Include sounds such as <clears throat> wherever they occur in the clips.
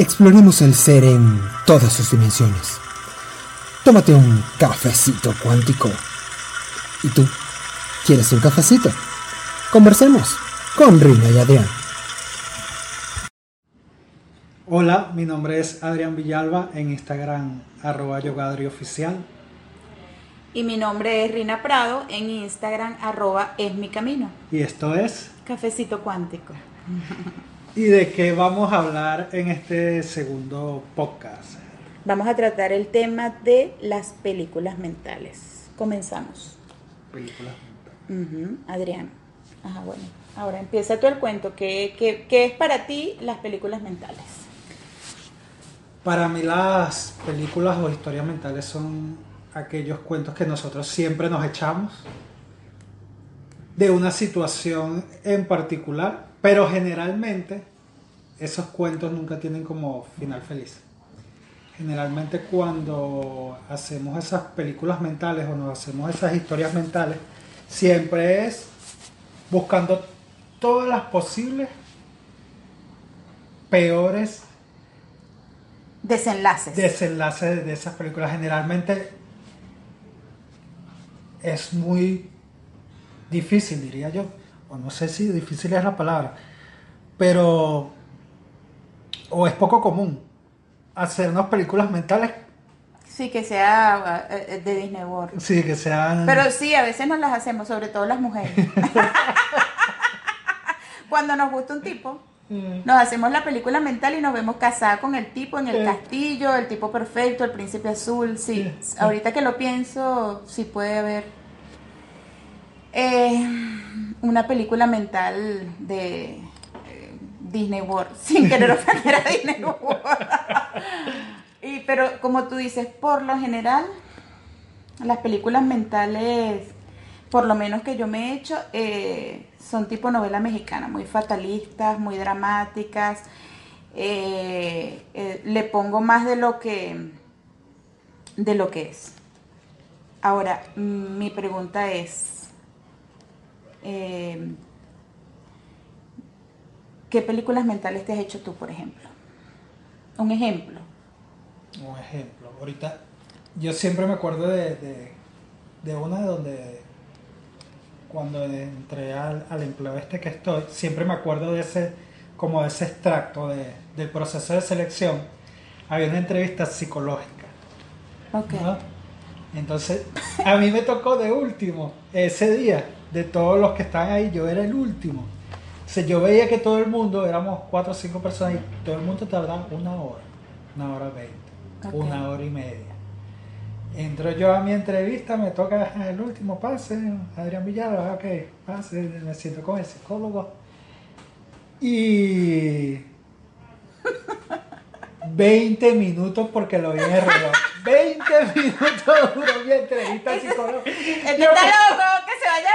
Exploremos el ser en todas sus dimensiones. Tómate un cafecito cuántico. ¿Y tú? ¿Quieres un cafecito? Conversemos con Rina y Adrián. Hola, mi nombre es Adrián Villalba en Instagram arroba yogadrioficial. Y mi nombre es Rina Prado en Instagram arroba es mi camino. Y esto es Cafecito cuántico. ¿Y de qué vamos a hablar en este segundo podcast? Vamos a tratar el tema de las películas mentales. Comenzamos. Películas. Ujú, Adrián. Ajá, bueno. Ahora empieza tú el cuento. ¿Qué, qué, qué es para ti las películas mentales? Para mí las películas o historias mentales son aquellos cuentos que nosotros siempre nos echamos de una situación en particular, pero generalmente esos cuentos nunca tienen como final feliz. Generalmente cuando hacemos esas películas mentales o nos hacemos esas historias mentales, siempre es buscando todas las posibles peores Desenlaces. desenlaces de esas películas. Generalmente es muy difícil, diría yo. O no sé si difícil es la palabra. Pero. O es poco común hacernos películas mentales. Sí, que sea eh, de Disney World. Sí, que sean. Pero sí, a veces nos las hacemos, sobre todo las mujeres. <laughs> Cuando nos gusta un tipo, Mm. nos hacemos la película mental y nos vemos casada con el tipo en el Sí. castillo, el tipo perfecto, el príncipe azul. Sí, ahorita que lo pienso, sí puede haber eh, una película mental de eh, Disney World, <laughs> sin querer ofender a Disney World. <laughs> y, pero como tú dices, por lo general, las películas mentales, por lo menos que yo me he hecho, eh, son tipo novela mexicana, muy fatalistas, muy dramáticas. eh, le pongo más de lo que de lo que es. Ahora, mi pregunta es, eh, ¿qué películas mentales te has hecho tú, por ejemplo? Un ejemplo. Un ejemplo. Ahorita, yo siempre me acuerdo de, de, de una de donde, cuando entré al, al empleo este que estoy, siempre me acuerdo de ese, como de ese extracto de, del proceso de selección. Había una entrevista psicológica. Ok. ¿no? Entonces, a mí me tocó de último ese día, de todos los que están ahí, yo era el último. Entonces, yo veía que todo el mundo, éramos cuatro o cinco personas y todo el mundo tardaba una hora, una hora veinte, Ok. una hora y media. Entro yo a mi entrevista, me toca "Ah, el último pase, Adrián Villalba, ok, pase, me siento con el psicólogo. Y <laughs> 20 minutos porque lo vi en el reloj. 20 <laughs> minutos duró mi entrevista psicólogo. Este está loco, que se vaya.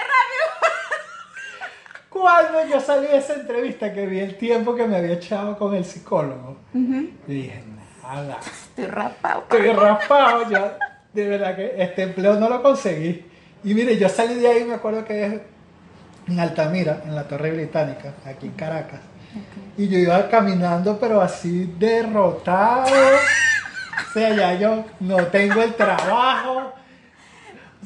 Cuando yo salí de esa entrevista que vi el tiempo que me había echado con el psicólogo, yo dije, nada, Estoy rapado. estoy raspado ya. De verdad que este empleo no lo conseguí. Y mire, yo salí de ahí, me acuerdo que es en Altamira, en la Torre Británica, aquí en Caracas. Y yo iba caminando, pero así derrotado. <laughs> O sea, ya yo no tengo el trabajo.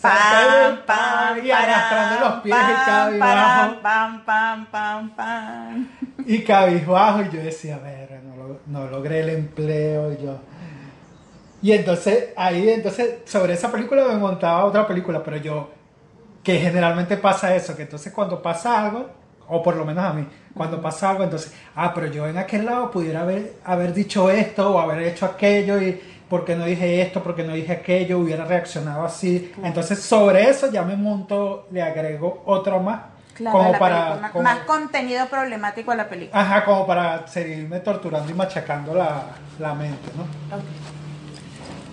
Pam, pam, y arrastrando los pies y cabizbajo. pam, pam, pam, pam. Y cabizbajo, y yo decía, a ver, no, lo- no logré el empleo, y yo... Y entonces, ahí, entonces, sobre esa película me montaba otra película, pero yo, que generalmente pasa eso, que entonces cuando pasa algo, o por lo menos a mí, cuando pasa algo, entonces, ah, pero yo en aquel lado pudiera haber, haber dicho esto o haber hecho aquello, y porque no dije esto, porque no dije aquello, hubiera reaccionado así. Entonces, sobre eso ya me monto, le agrego otro más, Claro, como para... película, como- más contenido problemático a la película. Ajá, como para seguirme torturando y machacando la, la mente, ¿no? Ok.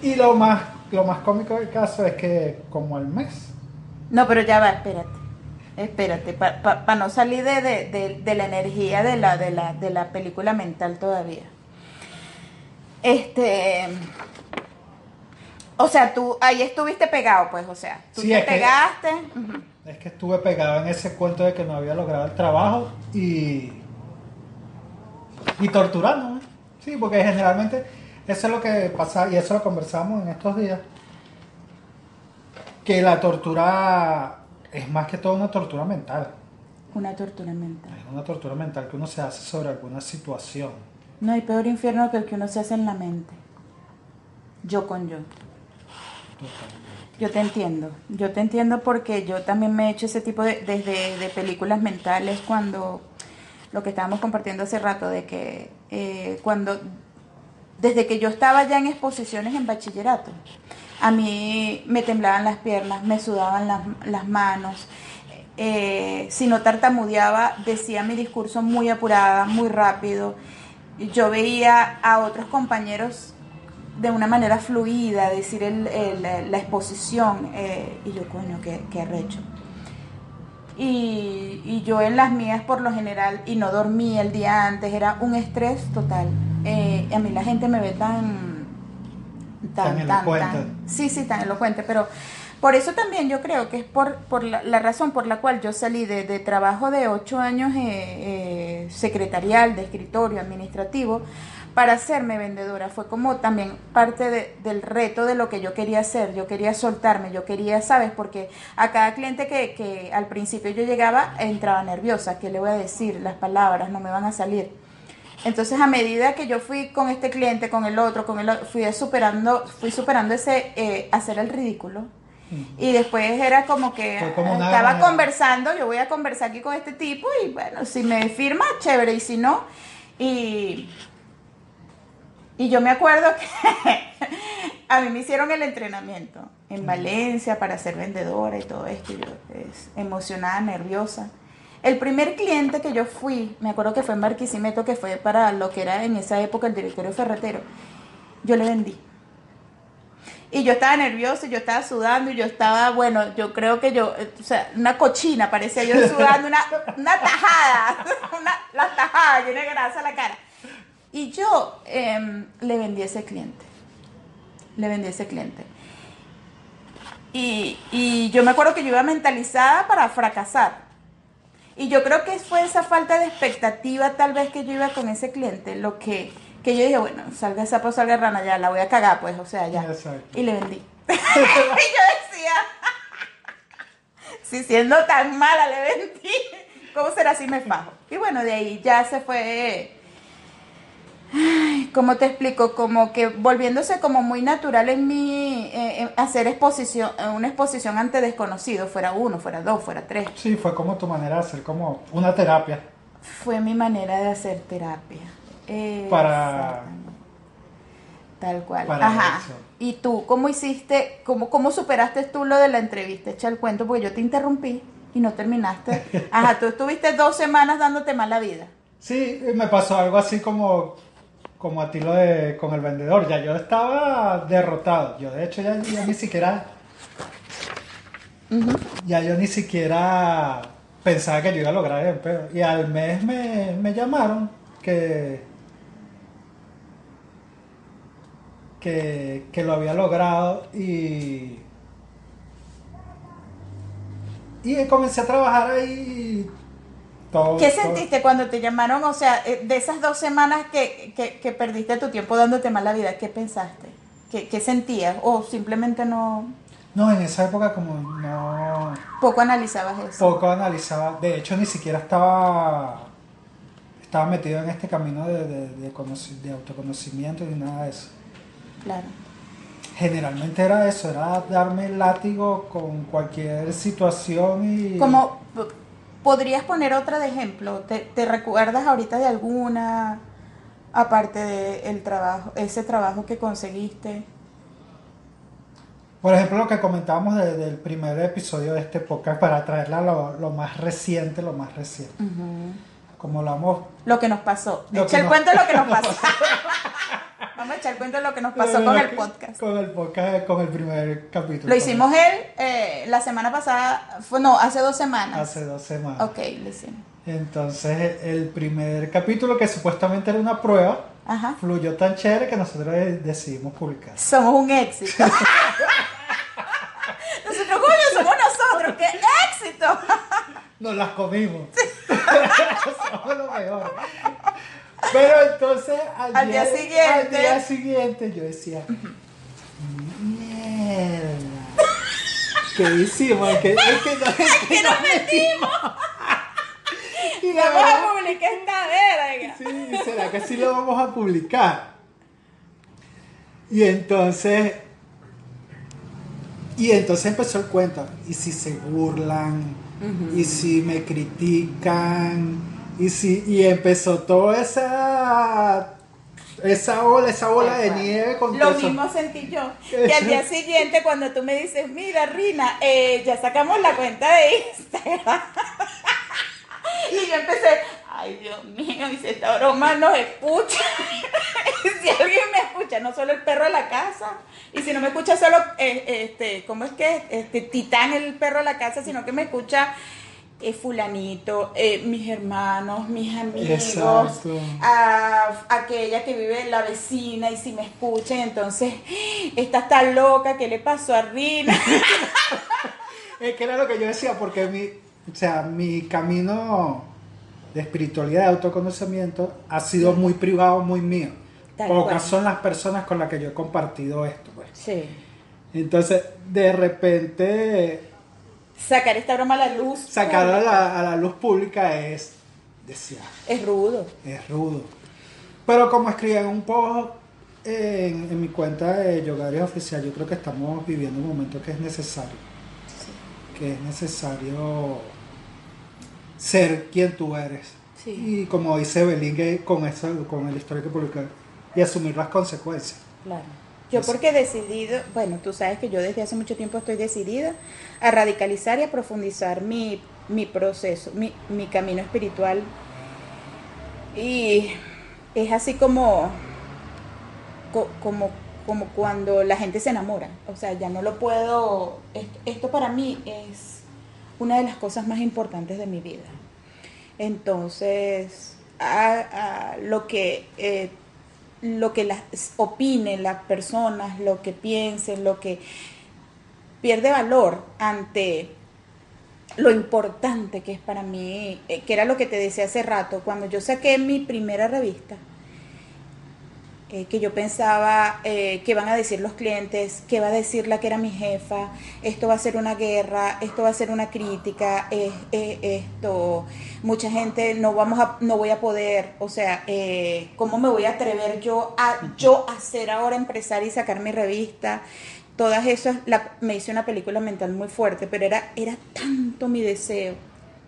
Y lo más, lo más cómico del caso es que como al mes, No, pero ya va, espérate. Espérate, para no salir de, de- de- de la energía de la, de, la, de la película mental todavía. Este. O sea, tú ahí estuviste pegado, pues, o sea, tú Sí, te que- pegaste. es que estuve pegado en ese cuento de que no había logrado el trabajo y, y torturándome. Sí, porque generalmente eso es lo que pasa y eso lo conversamos en estos días. Que la tortura es más que todo una tortura mental. Una tortura mental. Es una tortura mental que uno se hace sobre alguna situación. No hay peor infierno que el que uno se hace en la mente. Yo con yo. Yo te entiendo, yo te entiendo porque yo también me he hecho ese tipo de, desde de películas mentales cuando lo que estábamos compartiendo hace rato, de que eh, cuando, desde que yo estaba ya en exposiciones en bachillerato, a mí me temblaban las piernas, me sudaban las, las manos, eh, si no tartamudeaba, decía mi discurso muy apurada, muy rápido. Yo veía a otros compañeros de una manera fluida, decir el, el, la exposición, eh, y yo, coño, qué, qué arrecho. Y, y, yo en las mías por lo general, y no dormí el día antes, era un estrés total. Eh, a mí la gente me ve tan... Tan, tan, tan, Sí, sí, tan elocuente, pero por eso también yo creo que es por, por la, razón por la cual yo salí de, de trabajo de ocho años eh, eh, secretarial, de escritorio, administrativo, para hacerme vendedora. Fue como también parte de, del reto de lo que yo quería hacer. Yo quería soltarme, yo quería, ¿sabes? Porque a cada cliente que, que al principio yo llegaba entraba nerviosa. ¿Qué le voy a decir? Las palabras no me van a salir. Entonces a medida que yo fui con este cliente, con el otro, con el otro, fui superando, fui superando ese eh, hacer el ridículo. Y después era como que como estaba conversando, yo voy a conversar aquí con este tipo y bueno, si me firma, chévere, y si no, y y yo me acuerdo que <laughs> a mí me hicieron el entrenamiento en Valencia para ser vendedora y todo esto. Yo es, emocionada, nerviosa. El primer cliente que yo fui, me acuerdo que fue en Barquisimeto, que fue para lo que era en esa época el directorio ferretero, yo le vendí. Y yo estaba nerviosa, y yo estaba sudando, y yo estaba, bueno, yo creo que yo, o sea, una cochina, parecía yo <laughs> sudando, una, una tajada, <laughs> una, la tajada, llena de grasa la cara. Y yo eh, le vendí a ese cliente. Le vendí a ese cliente. Y, y, yo me acuerdo que yo iba mentalizada para fracasar. Y yo creo que fue esa falta de expectativa tal vez que yo iba con ese cliente, lo que, que yo dije, bueno, salga sapo, salga rana, ya la voy a cagar, pues, o sea, ya. Exacto. Y le vendí. <laughs> y yo decía, si siendo tan mala le vendí, ¿cómo será si me fajo? Y bueno, de ahí ya se fue Ay, ¿Cómo te explico? Como que volviéndose como muy natural en mí eh, hacer exposición, una exposición ante desconocidos, fuera uno, fuera dos, fuera tres. Sí, fue como tu manera de hacer como una terapia. Fue mi manera de hacer terapia. Para... Tal cual. Para Ajá. eso. ¿Y tú cómo hiciste, cómo, cómo superaste tú lo de la entrevista? Echa el cuento porque yo te interrumpí y no terminaste. <laughs> Ajá, tú estuviste dos semanas dándote mala vida. Sí, me pasó algo así como como a ti lo de con el vendedor, ya yo estaba derrotado. Yo de hecho ya, ya ni siquiera Uh -huh. ya yo ni siquiera pensaba que yo iba a lograr el empleo. Y al mes me, me llamaron que, que que lo había logrado y y comencé a trabajar ahí todo, ¿Qué todo. sentiste cuando te llamaron? O sea, eh, de esas dos semanas que, que, que perdiste tu tiempo dándote mala vida, ¿qué pensaste? ¿Qué, ¿Qué, sentías? ¿O simplemente no...? No, en esa época como no... Poco analizabas eso. Poco analizaba. De hecho, ni siquiera estaba... Estaba metido en este camino de, de, de, de autoconocimiento ni nada de eso. Claro. Generalmente era eso, era darme el látigo con cualquier situación y... Como ¿Podrías poner otra de ejemplo? ¿Te, ¿Te, recuerdas ahorita de alguna, aparte de el trabajo, ese trabajo que conseguiste? Por ejemplo, lo que comentábamos de, del primer episodio de este podcast para traerla lo, lo más reciente, lo más reciente. Uh -huh. Como hablamos... Lo que nos pasó. Lo Echa el nos... cuento de lo que nos <laughs> pasó. Vamos a echar el cuento de lo que nos pasó con el podcast. Con el podcast, con el primer capítulo. Lo hicimos él eh, la semana pasada, fue, no, hace dos semanas. Hace dos semanas. Ok, lo hicimos. Entonces, el primer capítulo, que supuestamente era una prueba, Ajá. fluyó tan chévere que nosotros decidimos publicar. Somos un éxito. <laughs> nosotros, coño, somos nosotros, ¡qué éxito! Nos las comimos. <laughs> somos lo mejor. Pero entonces al, Al día siguiente. al día siguiente yo decía, mierda. ¿Qué hicimos? ¿Qué, <laughs> es que no, es que nos metimos! Y la Vamos verdad- a publicar esta verga. Sí, ¿será que sí lo vamos a publicar? Y entonces, y entonces empezó el cuento. Y si se burlan, y si me critican, y si, y empezó toda esa, esa ola, esa bola de Tal cual. nieve con Lo mismo sentí yo. <laughs> Y al día siguiente, cuando tú me dices, mira, Rina, eh, ya sacamos la cuenta de Instagram. <laughs> y yo empecé, ay, Dios mío, y si esta broma nos escucha. <laughs> Si alguien me escucha, no solo el perro de la casa, y si no me escucha solo, eh, este, ¿cómo es que? Este, Titán, el perro de la casa, sino que me escucha. Eh, fulanito, eh, mis hermanos, mis amigos, Exacto. a aquella que vive la vecina y si me escuchan, entonces, <gasps> esta está loca, ¿qué le pasó a Rina? <laughs> Es que era lo que yo decía, porque mi, o sea, mi camino de espiritualidad, de autoconocimiento, ha sido muy privado, muy mío. Tal Pocas cual. son las personas con las que yo he compartido esto. Pues. Sí. Entonces, de repente, Sacar esta broma a la luz. sacar a la, a la luz pública es, decía, Es rudo. es rudo. Pero como escribí en un post en, en mi cuenta de Yogaria Oficial, yo creo que estamos viviendo un momento que es necesario. Que es necesario ser quien tú eres. Sí. Y como dice Belingue con, eso, con la historia que publicó, y asumir las consecuencias. Claro. Yo porque he decidido, bueno, tú sabes que yo desde hace mucho tiempo estoy decidida a radicalizar y a profundizar mi, mi proceso, mi, mi camino espiritual. Y es así como, co- como, como cuando la gente se enamora. O sea, ya no lo puedo, esto, esto para mí es una de las cosas más importantes de mi vida. Entonces, a, a lo que eh, lo que las opinen las personas, lo que piensen, lo que pierde valor ante lo importante que es para mí, eh, que era lo que te decía hace rato, cuando yo saqué mi primera revista, eh, que yo pensaba eh, qué van a decir los clientes, qué va a decir la que era mi jefa, esto va a ser una guerra, esto va a ser una crítica, esto, mucha gente no vamos a, no voy a poder, o sea, eh, cómo me voy a atrever yo a yo a ser ahora empresaria y sacar mi revista. Todas esas, me hice una película mental muy fuerte, pero era, era tanto mi deseo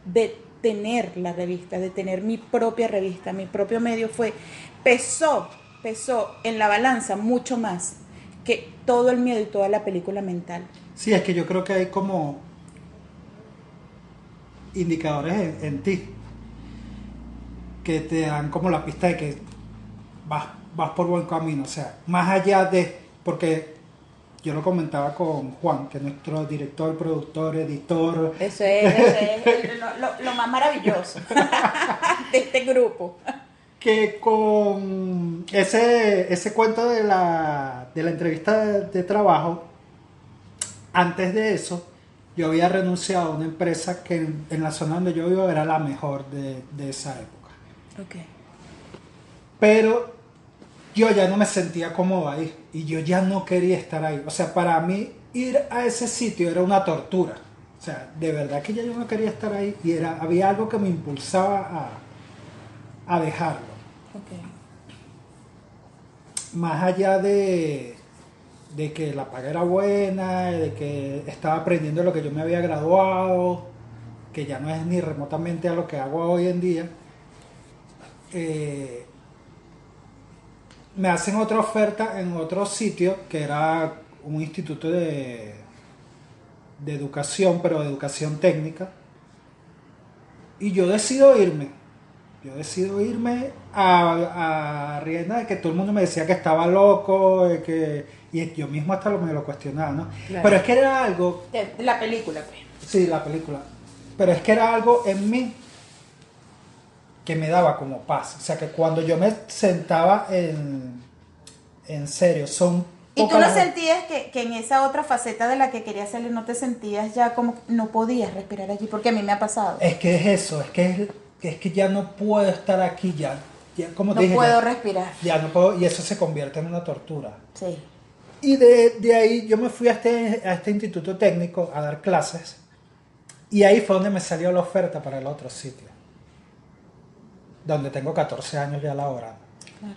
de tener la revista, de tener mi propia revista, mi propio medio, fue, pesó, pesó en la balanza mucho más que todo el miedo y toda la película mental. Sí, es que yo creo que hay como indicadores en, en ti que te dan como la pista de que vas, vas por buen camino. O sea, más allá de, porque yo lo comentaba con Juan, que es nuestro director, productor, editor, Eso es, eso es el- lo, lo- lo más maravilloso <laughs> de este grupo. Que con ese, ese cuento de la, de la entrevista de, de trabajo, antes de eso, yo había renunciado a una empresa que en, en la zona donde yo vivo era la mejor de, de esa época. Okay. Pero yo ya no me sentía cómodo ahí y yo ya no quería estar ahí. O sea, para mí ir a ese sitio era una tortura. O sea, de verdad que ya yo no quería estar ahí y era, había algo que me impulsaba a, a dejarlo. Más allá de, de que la paga era buena, de que estaba aprendiendo lo que yo me había graduado, que ya no es ni remotamente a lo que hago hoy en día, eh, me hacen otra oferta en otro sitio que era un instituto de, de educación, pero de educación técnica, y yo decido irme. Yo decido irme a, a rienda de que todo el mundo me decía que estaba loco, de que, y yo mismo hasta lo, me lo cuestionaba, ¿no? Claro. Pero es que era algo, de la película, pues. sí, la película, pero es que era algo en mí que me daba como paz. O sea, que cuando yo me sentaba en, en serio, son... ¿Y tú no las- sentías que, que en esa otra faceta de la que querías salir no te sentías ya como que no podías respirar allí? Porque a mí me ha pasado. Es que es eso, es que, es, es que ya no puedo estar aquí ya. ya, como no dije, puedo ya- respirar. ya no puedo, y eso se convierte en una tortura. Sí. Y de, de ahí yo me fui a este, a este instituto técnico a dar clases. Y ahí fue donde me salió la oferta para el otro sitio. Donde tengo 14 años ya laborando. Claro.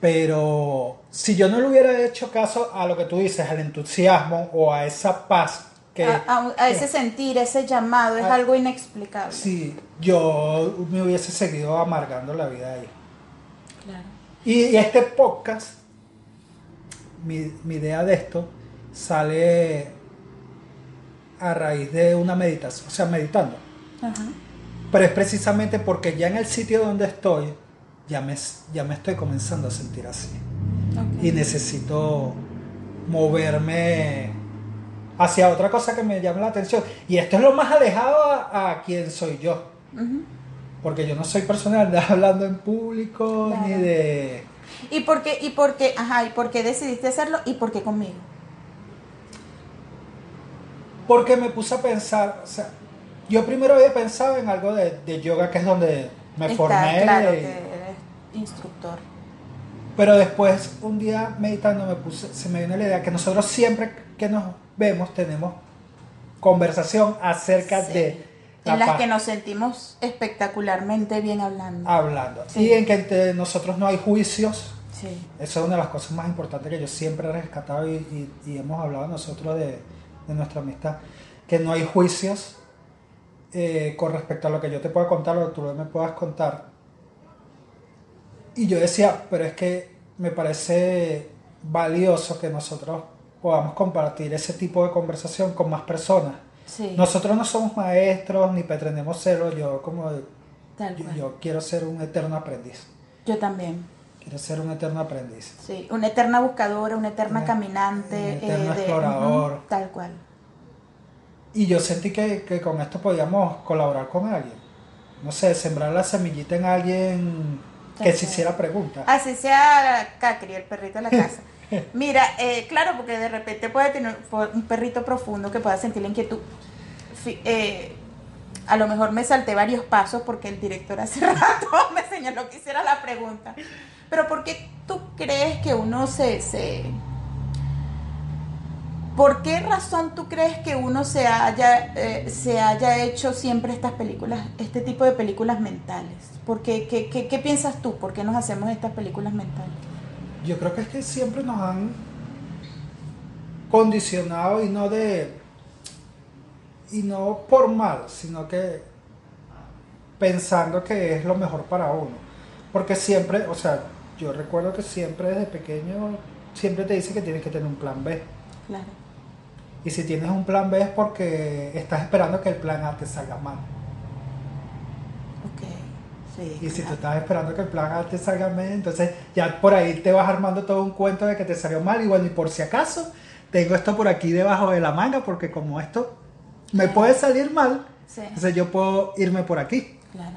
Pero si yo no le hubiera hecho caso a lo que tú dices, al entusiasmo o a esa paz que... a, a- a ese sentir, ese llamado, es Ah, algo inexplicable. Sí, yo me hubiese seguido amargando la vida ahí. Claro. Y, y este podcast, mi, mi idea de esto, sale a raíz de una meditación, o sea, meditando. Ajá. Pero es precisamente porque ya en el sitio donde estoy, ya me, ya me estoy comenzando a sentir así. Y necesito moverme hacia otra cosa que me llame la atención. Y esto es lo más alejado a, a quien soy yo. Porque yo no soy persona de <laughs> hablando en público, Claro. ni de... ¿Y por qué, y por qué, ajá, y por qué decidiste hacerlo y por qué conmigo? Porque me puse a pensar, o sea, yo primero había pensado en algo de, de yoga, que es donde me Está formé. claro que eres instructor. Pero después, un día meditando, me puse, se me vino la idea que nosotros siempre que nos vemos tenemos conversación acerca Sí. de la En las que nos sentimos espectacularmente bien hablando. hablando. Sí. Y en que entre nosotros no hay juicios. Sí. Eso es una de las cosas más importantes que yo siempre he rescatado y, y- y hemos hablado nosotros de, de nuestra amistad. Que no hay juicios eh, con respecto a lo que yo te pueda contar, lo que tú me puedas contar. Y yo decía, pero es que me parece valioso que nosotros podamos compartir ese tipo de conversación con más personas. Sí. Nosotros no somos maestros ni pretendemos serlo. Yo como Tal yo, quiero ser un eterno aprendiz. Yo también. Quiero ser un eterno aprendiz. Sí. Una eterna buscadora, una eterna Una- caminante. un eterno de- explorador. tal cual. Y yo sentí que, que con esto podíamos colaborar con alguien. No sé, sembrar la semillita en alguien que se hiciera preguntas. Así sea Cacri, el perrito de la <laughs> casa. <laughs> Mira, eh, claro, porque de repente puede tener un perrito profundo que pueda sentir la inquietud. Eh, a lo mejor me salté varios pasos porque el director hace <laughs> rato me señaló que hiciera la pregunta. Pero ¿por qué tú crees que uno se... ¿Por qué razón tú crees que uno se haya, eh, se haya hecho siempre estas películas, este tipo de películas mentales? ¿Por qué, qué- qué piensas tú? ¿Por qué nos hacemos estas películas mentales? Yo creo que es que siempre nos han condicionado y no de. y no por mal, sino que pensando que es lo mejor para uno. Porque siempre, o sea, yo recuerdo que siempre desde pequeño, siempre te dice que tienes que tener un plan B. Claro. Y si tienes un plan B es porque estás esperando que el plan A te salga mal. Ok. Sí. Y si tú estás esperando que el plan A te salga mal, entonces ya por ahí te vas armando todo un cuento de que te salió mal. Y bueno, y por si acaso, tengo esto por aquí debajo de la manga, porque como esto me puede salir mal, Sí. entonces yo puedo irme por aquí. Claro.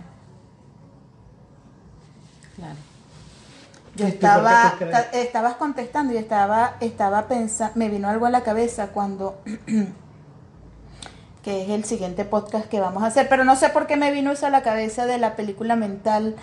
Claro. ¿Y Yo estaba, estabas contestando y estaba, estaba pensando, me vino algo a la cabeza cuando, <clears throat> que es el siguiente podcast que vamos a hacer, pero no sé por qué me vino eso a la cabeza de la película mental,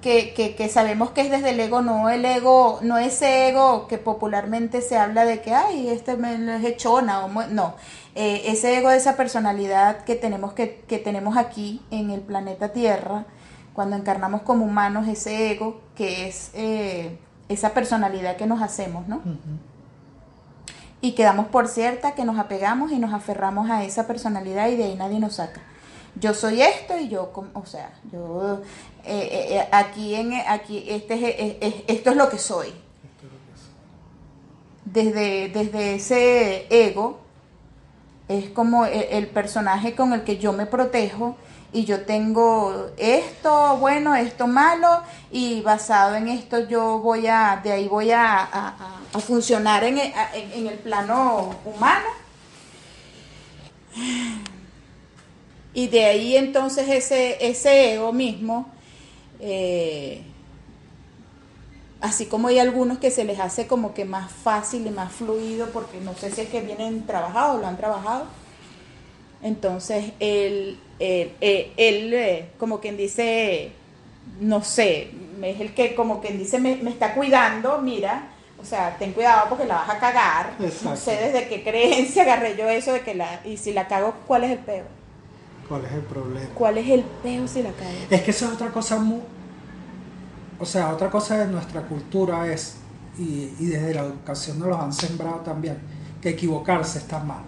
que, que, que sabemos que es desde el ego, no el ego, no ese ego que popularmente se habla de que, ay, este me es hechona, o mu-". no, Eh, ese ego de esa personalidad que tenemos, que, que tenemos aquí en el planeta Tierra, cuando encarnamos como humanos ese ego, que es eh, esa personalidad que nos hacemos, ¿no? Y quedamos por cierta que nos apegamos y nos aferramos a esa personalidad y de ahí nadie nos saca. Yo soy esto y yo, o sea, yo eh, eh, eh, aquí en aquí este es, es- es- esto es lo que soy. Desde desde ese ego es como el, el personaje con el que yo me protejo y yo tengo esto bueno, esto malo y basado en esto yo voy a de ahí voy a, a- funcionar en el, a- en- en el plano humano. Y de ahí entonces ese ese ego mismo eh, así como hay algunos que se les hace como que más fácil y más fluido porque no sé si es que vienen trabajados lo han trabajado entonces él, él, él, él, eh, como quien dice, no sé, es el que como quien dice me, me está cuidando, mira, o sea, ten cuidado porque la vas a cagar. No sé desde qué creencia agarré yo eso de que la, y si la cago, ¿cuál es el peo? ¿Cuál es el problema? ¿Cuál es el peo si la cago? Es que eso es otra cosa muy... O sea, otra cosa de nuestra cultura es, y, y desde la educación nos los han sembrado también, que equivocarse está mal.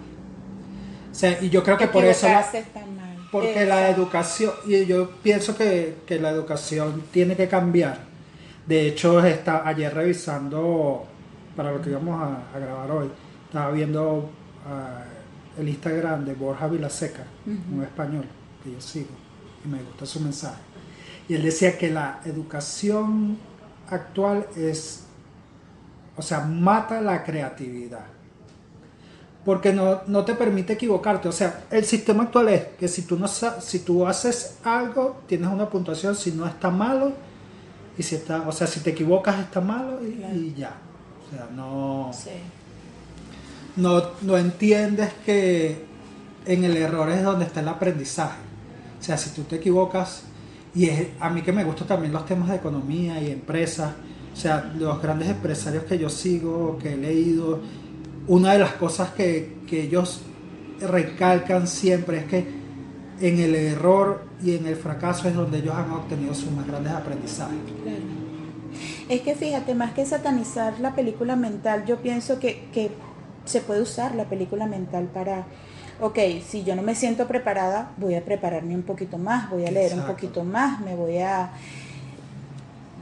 O sea, y yo creo que por eso... la- Porque la Exacto. educación, y yo pienso que, que la educación tiene que cambiar. De hecho, está ayer revisando, para lo que íbamos a, a grabar hoy, estaba viendo ah, el Instagram de Borja Vilaseca, un español que yo sigo, y me gusta su mensaje. Y él decía que la educación actual es, o sea, mata la creatividad porque no, no te permite equivocarte. O sea, el sistema actual es que si tú, no, si tú haces algo, tienes una puntuación, si no está malo, y si está, o sea, si te equivocas está malo y, Claro. y ya. O sea, no, Sí. no, no entiendes que en el error es donde está el aprendizaje. O sea, si tú te equivocas, y es, a mí que me gustan también los temas de economía y empresas, o sea, los grandes empresarios que yo sigo, que he leído, una de las cosas que, que ellos recalcan siempre es que en el error y en el fracaso es donde ellos han obtenido sus más grandes aprendizajes. Claro. Es que fíjate, más que satanizar la película mental, yo pienso que, que se puede usar la película mental para, ok, si yo no me siento preparada, voy a prepararme un poquito más, voy a leer un poquito más, me voy a...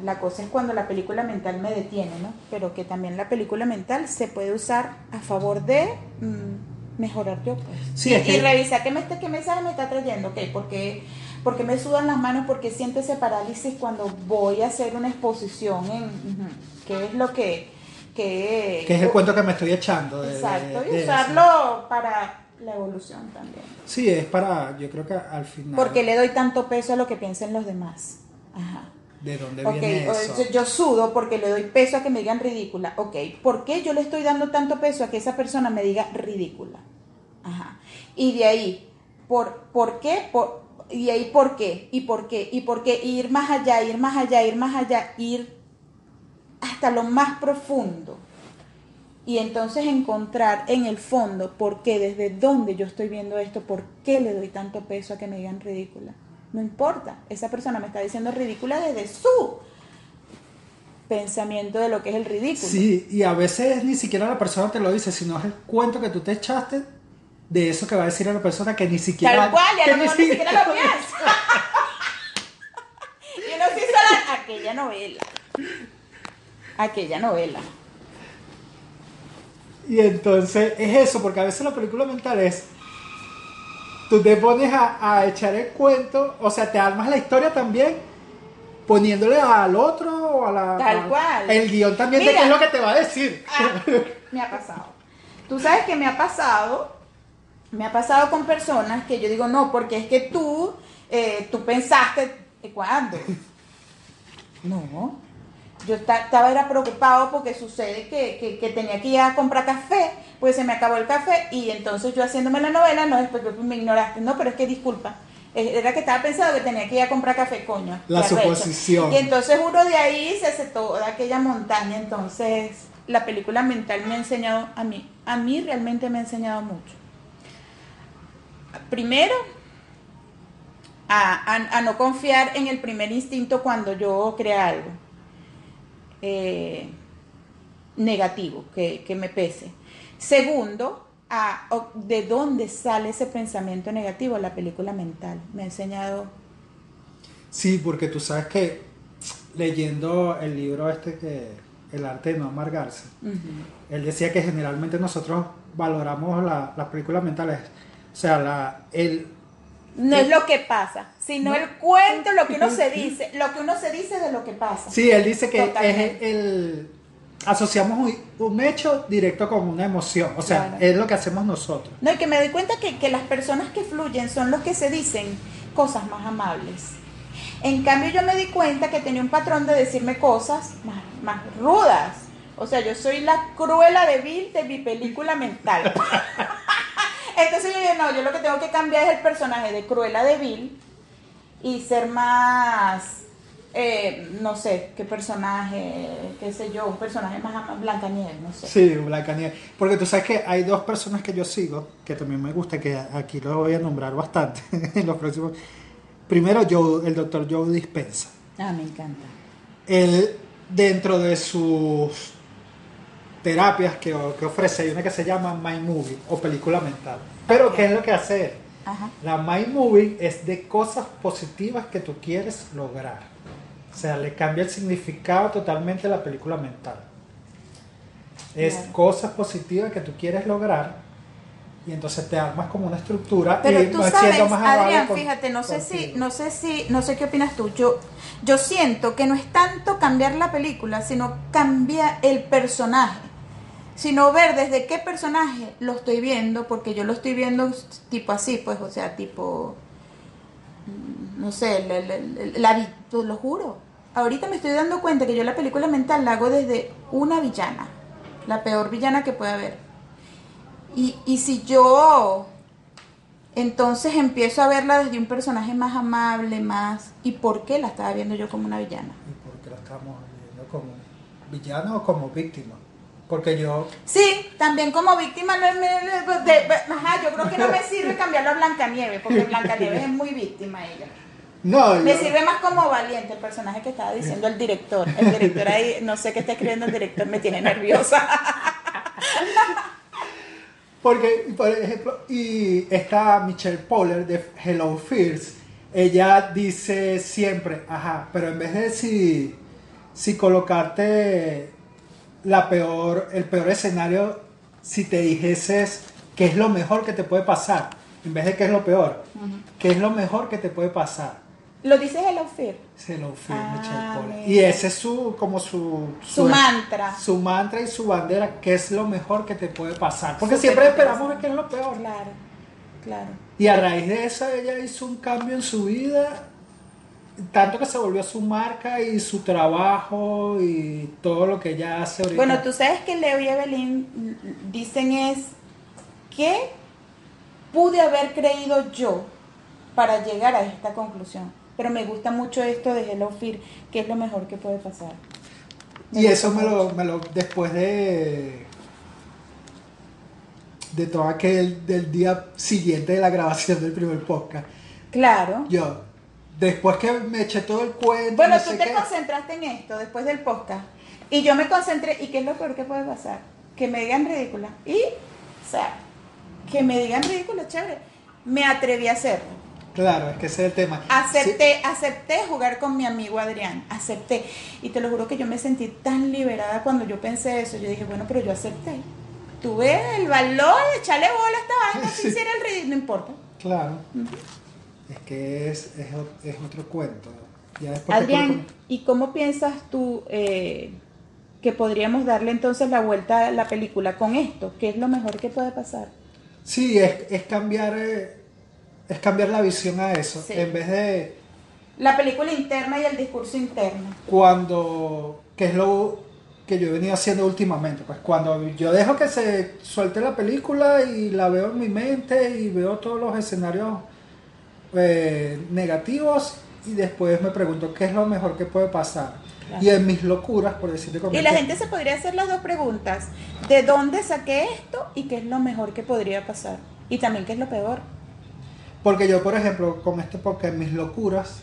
La cosa es cuando la película mental me detiene, ¿no? Pero que también la película mental se puede usar a favor de mm, mejorar yo, pues. Sí, y, es que- y revisar qué, me qué mensaje me está trayendo, ok, porque porque me sudan las manos, porque siento ese parálisis cuando voy a hacer una exposición en qué es lo que que, Que es el cuento que me estoy echando. de- exacto de y eso. usarlo para la evolución también Sí, es para, yo creo que al final. porque le doy tanto peso a lo que piensen los demás ajá ¿De dónde Ok, viene o- eso? yo, yo sudo porque le doy peso a que me digan ridícula. Ok, ¿por qué yo le estoy dando tanto peso a que esa persona me diga ridícula? Ajá. Y de ahí, ¿por, por qué? Por, y de ahí, ¿por qué? ¿Y por qué? ¿Y por qué? Ir más allá, ir más allá, ir más allá, ir hasta lo más profundo. Y entonces encontrar en el fondo por qué, desde dónde yo estoy viendo esto, por qué le doy tanto peso a que me digan ridícula. No importa, esa persona me está diciendo ridícula desde su pensamiento de lo que es el ridículo. Sí, y a veces ni siquiera la persona te lo dice, sino es el cuento que tú te echaste de eso que va a decir a la persona que ni siquiera. Tal cual, y a que lo mejor ni siquiera lo piensa. <laughs> y uno sí sola aquella novela. Aquella novela. Y entonces es eso, porque a veces la película mental es. Tú te pones a, a echar el cuento, o sea, te armas la historia también, poniéndole al otro o a la. Tal a- cual. El guion también de qué es lo que te va a decir. Ah, me ha pasado. Tú sabes que me ha pasado, me ha pasado con personas que yo digo, no, porque es que tú, eh, tú pensaste, ¿de ¿cuándo? <laughs> No, yo esta- estaba era preocupado porque sucede que, que- que tenía que ir a comprar café, pues se me acabó el café y entonces yo haciéndome la novela, no, después pues, me ignoraste, no, pero es que disculpa. eh, Era que estaba pensado que tenía que ir a comprar café, coño. La suposición. Y entonces uno de ahí se hace toda aquella montaña. Entonces, la película mental me ha enseñado a mí, a mí realmente me ha enseñado mucho. Primero, a, a- a no confiar en el primer instinto cuando yo crea algo eh, negativo, que, que me pese. Segundo, a, de dónde sale ese pensamiento negativo, la película mental. Me ha enseñado Sí, porque tú sabes que leyendo el libro este que El arte de no amargarse, él decía que generalmente nosotros valoramos la- las películas mentales, o sea, la, el, No es lo que pasa, sino No. el cuento, lo que uno <laughs> se dice, lo que uno se dice de lo que pasa. sí, él dice que es el, asociamos un, un hecho directo con una emoción, o sea, Claro. es lo que hacemos nosotros. No, y que me doy cuenta que, que las personas que fluyen son los que se dicen cosas más amables. En cambio, yo me di cuenta que tenía un patrón de decirme cosas más, más rudas. O sea, yo soy la cruela de Bill de mi película mental. <laughs> Entonces yo dije, no, yo lo que tengo que cambiar es el personaje de cruela de y ser más eh, no sé, qué personaje, qué sé yo, un personaje más Blancanieves, no sé. Sí, Blancanieves. Porque tú sabes que hay dos personas que yo sigo, que también me gusta, que aquí los voy a nombrar bastante <laughs> en los próximos. Primero, Joe, el doctor Joe Dispensa. Ah, me encanta. Él, dentro de sus terapias que, que ofrece, hay una que se llama My Movie o película mental. Pero, ¿qué es lo que hace él? Ajá. La My Movie es de cosas positivas que tú quieres lograr. O sea, le cambia el significado totalmente a la película mental. Es Claro. cosas positivas que tú quieres lograr y entonces te armas como una estructura Pero y tú sabes, más Adrián, con- fíjate, no sé si, no sé si, no sé qué opinas tú. Yo, yo siento que no es tanto cambiar la película, sino cambiar el personaje. Sino ver desde qué personaje lo estoy viendo, porque yo lo estoy viendo tipo así, pues, o sea, tipo, mm, no sé, la, vi- te lo juro. Ahorita me estoy dando cuenta que yo la película mental la hago desde una villana, la peor villana que pueda haber. Y, y si yo entonces empiezo a verla desde un personaje más amable, más... ¿Y por qué la estaba viendo yo como una villana? ¿Y por qué la estamos viendo como villano o como víctima? Porque yo, Sí, también como víctima no es... me- de- de- ajá, yo creo que no me sirve cambiarlo a Blancanieves, porque <laughs> Blancanieves es muy víctima ella. no, Me yo- sirve más como valiente el personaje que estaba diciendo el director. El director ahí, no sé qué está escribiendo el director, me tiene nerviosa. <laughs> Porque, por ejemplo, y esta Michelle Poller de Hello Fears, ella dice siempre, ajá, pero en vez de si, si colocarte la peor, el peor escenario, si te dijeses qué es lo mejor que te puede pasar, en vez de qué es lo peor, qué es lo mejor que te puede pasar. Lo dice Hello Fear. Hello Fears, Ah. Y ese es su, como su, Su mantra. Su mantra y su bandera, qué es lo mejor que te puede pasar. Porque siempre esperamos ver qué es lo peor. Claro, claro. Y a raíz de eso ella hizo un cambio en su vida, tanto que se volvió su marca y su trabajo y todo lo que ella hace ahorita. Bueno, tú sabes que Leo y Evelyn dicen es que pude haber creído yo para llegar a esta conclusión. Pero me gusta mucho esto de Hello Fear, que es lo mejor que puede pasar. Me y eso me lo, me lo, después de, de todo aquel, del día siguiente de la grabación del primer podcast, Claro. yo, después que me eché todo el cuento, Bueno, no tú sé te qué, concentraste en esto después del podcast. Y yo me concentré. ¿Y qué es lo peor que puede pasar? Que me digan ridícula. Y, o sea, que me digan ridícula, chévere. Me atreví a hacerlo. claro, es que ese es el tema. Acepté, acepté jugar con mi amigo Adrián, acepté. Y te lo juro que yo me sentí tan liberada cuando yo pensé eso. Yo dije, bueno, pero yo acepté. Tuve el valor de echarle bola a esta vaina, <laughs> si Sí. hiciera el ridículo, no importa. Claro. Es que es, es, otro cuento. Ya Adrián, ¿y cómo piensas tú eh, que podríamos darle entonces la vuelta a la película con esto? ¿Qué es lo mejor que puede pasar? Sí, es, es cambiar eh, es cambiar la visión a eso. Sí. En vez de La película interna y el discurso interno. cuando, que es lo que yo he venido haciendo últimamente, pues cuando yo dejo que se suelte la película y la veo en mi mente y veo todos los escenarios eh, negativos y después me pregunto qué es lo mejor que puede pasar. Claro. Y en mis locuras, por decirte como Y la gente se podría hacer las dos preguntas. ¿De dónde saqué esto y qué es lo mejor que podría pasar? Y también qué es lo peor. Porque yo, por ejemplo, con este en mis locuras,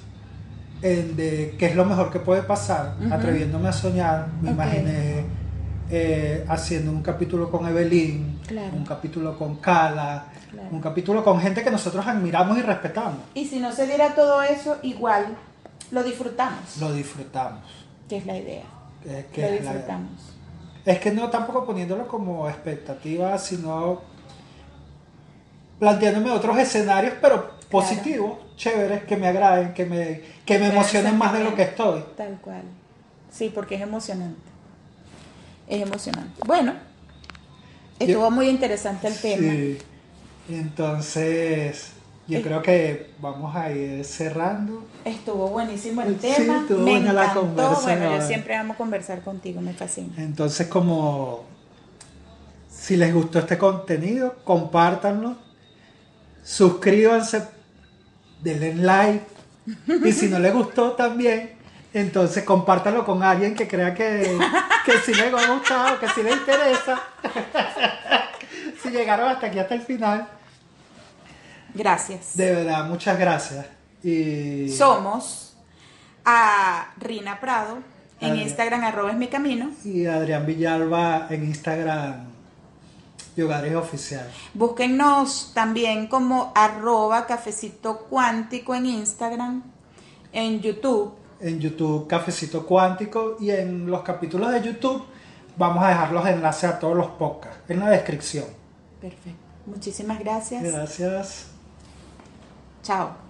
en de qué es lo mejor que puede pasar, atreviéndome a soñar, me Ok. imaginé eh, haciendo un capítulo con Evelyn, Claro. un capítulo con Kala, Claro. un capítulo con gente que nosotros admiramos y respetamos. Y si no se diera todo eso, igual lo disfrutamos, Lo disfrutamos. que es la idea. Es que, Lo es, la- disfrutamos. es que no tampoco poniéndolo como expectativa, sino planteándome otros escenarios, pero positivos, chéveres, que me agraden, que me, que me emocionen más de lo que estoy. Tal cual. Sí, porque es emocionante. Es emocionante. Bueno, estuvo Yo- muy interesante el tema. Sí. Entonces, yo creo que vamos a ir cerrando. Estuvo buenísimo el Sí, tema. estuvo me buena la encantó. conversa. Bueno, yo siempre amo conversar contigo, me fascina. Entonces, como si les gustó este contenido, compártanlo, suscríbanse, denle like. Y si no les gustó también, Entonces compártalo con alguien que crea que, que sí le ha gustado, que sí le interesa. <laughs> si llegaron hasta aquí, hasta el final. Gracias. De verdad, muchas gracias. Y Somos a Rina Prado en Adrián. Instagram, arroba es mi camino. y Adrián Villalba en Instagram y Hogares Oficial. Búsquennos también como arroba cafecito cuántico en Instagram, en YouTube. En YouTube Cafecito Cuántico y en los capítulos de YouTube vamos a dejar los enlaces a todos los podcasts en la descripción. Perfecto. Muchísimas gracias. Gracias. Chao.